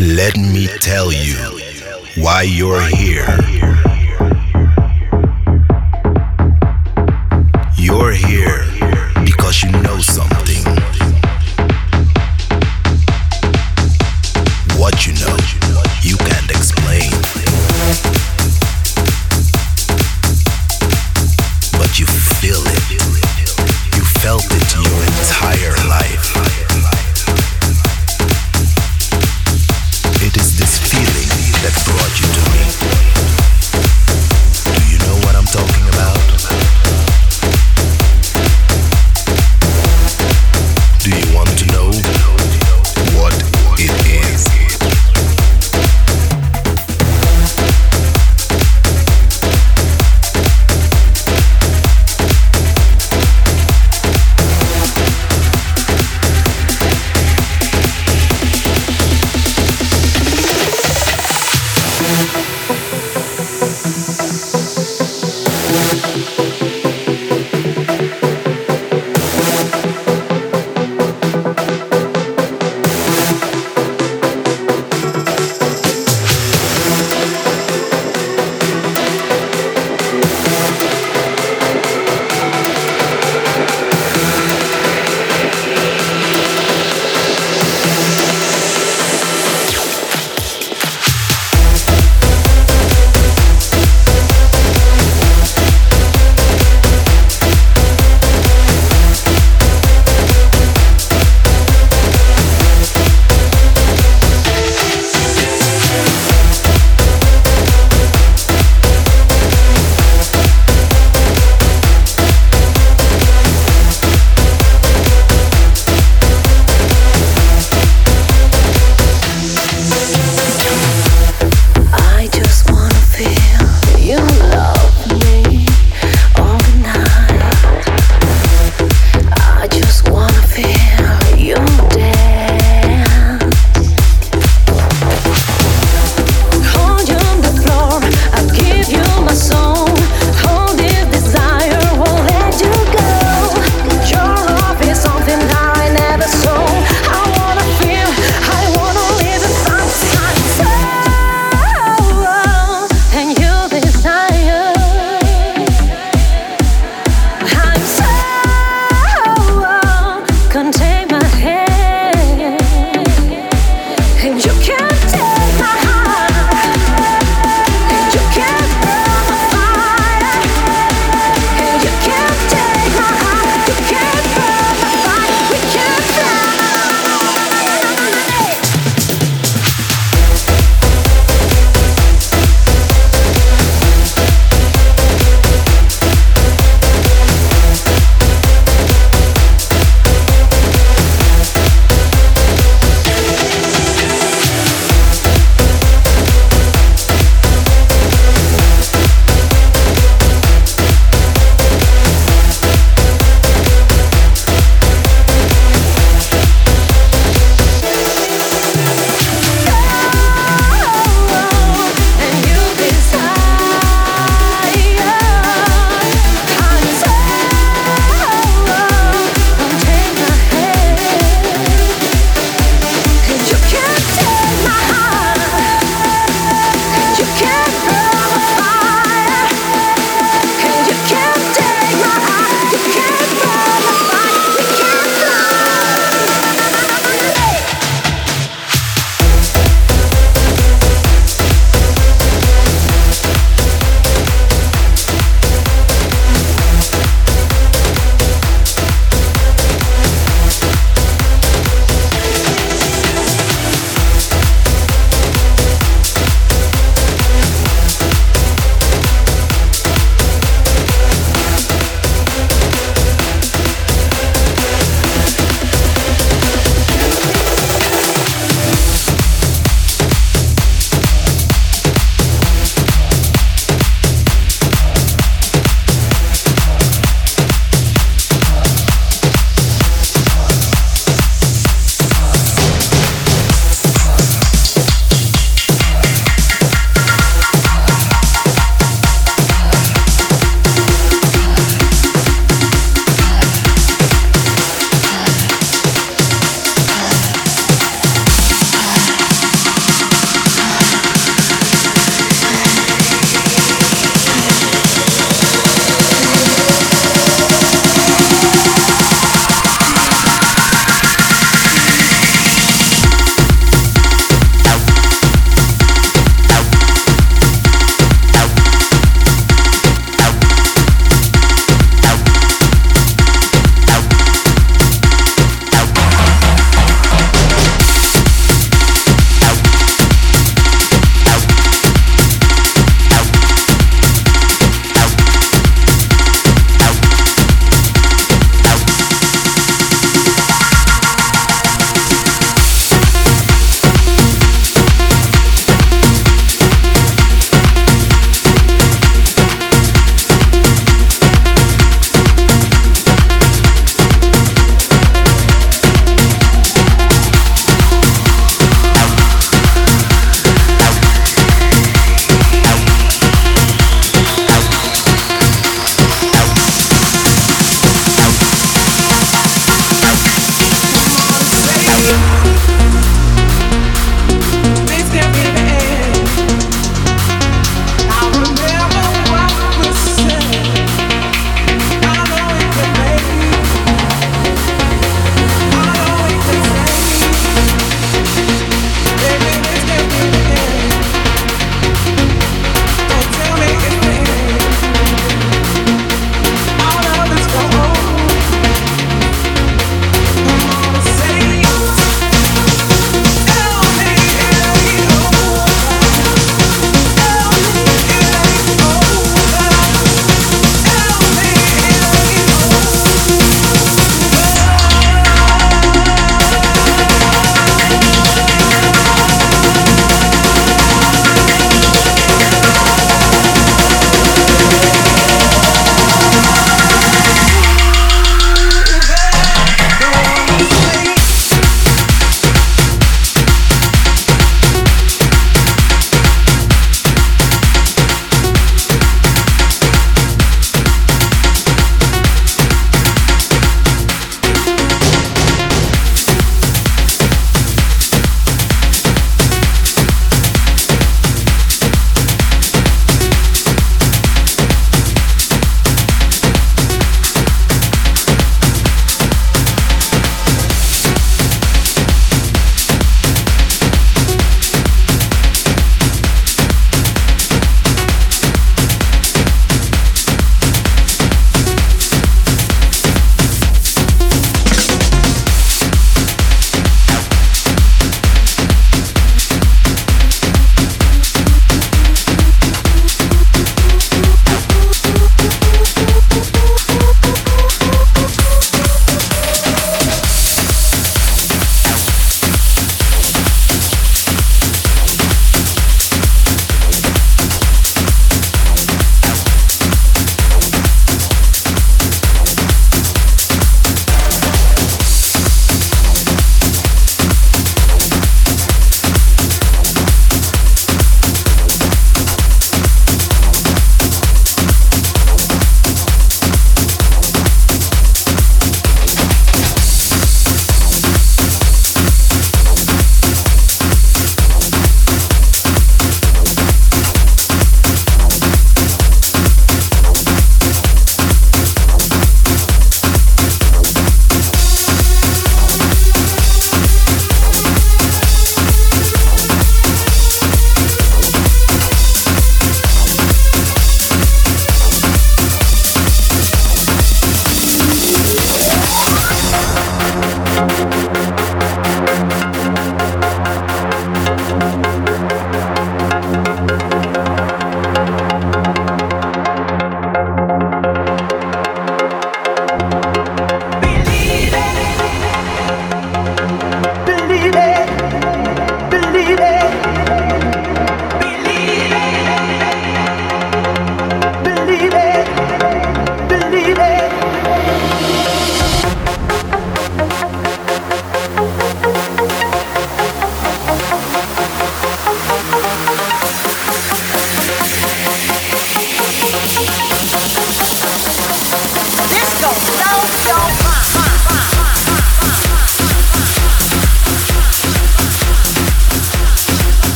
Let me tell you why you're here.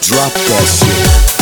drop that shit.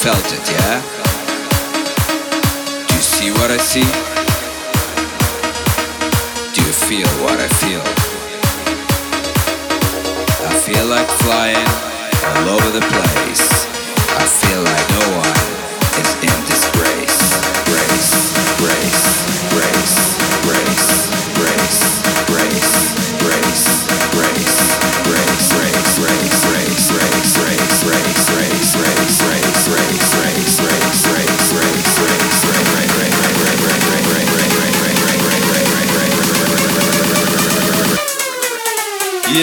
felt it, yeah? Do you see what I see? Do you feel what I feel? I feel like flying all over the place. I feel like no one is in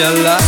realize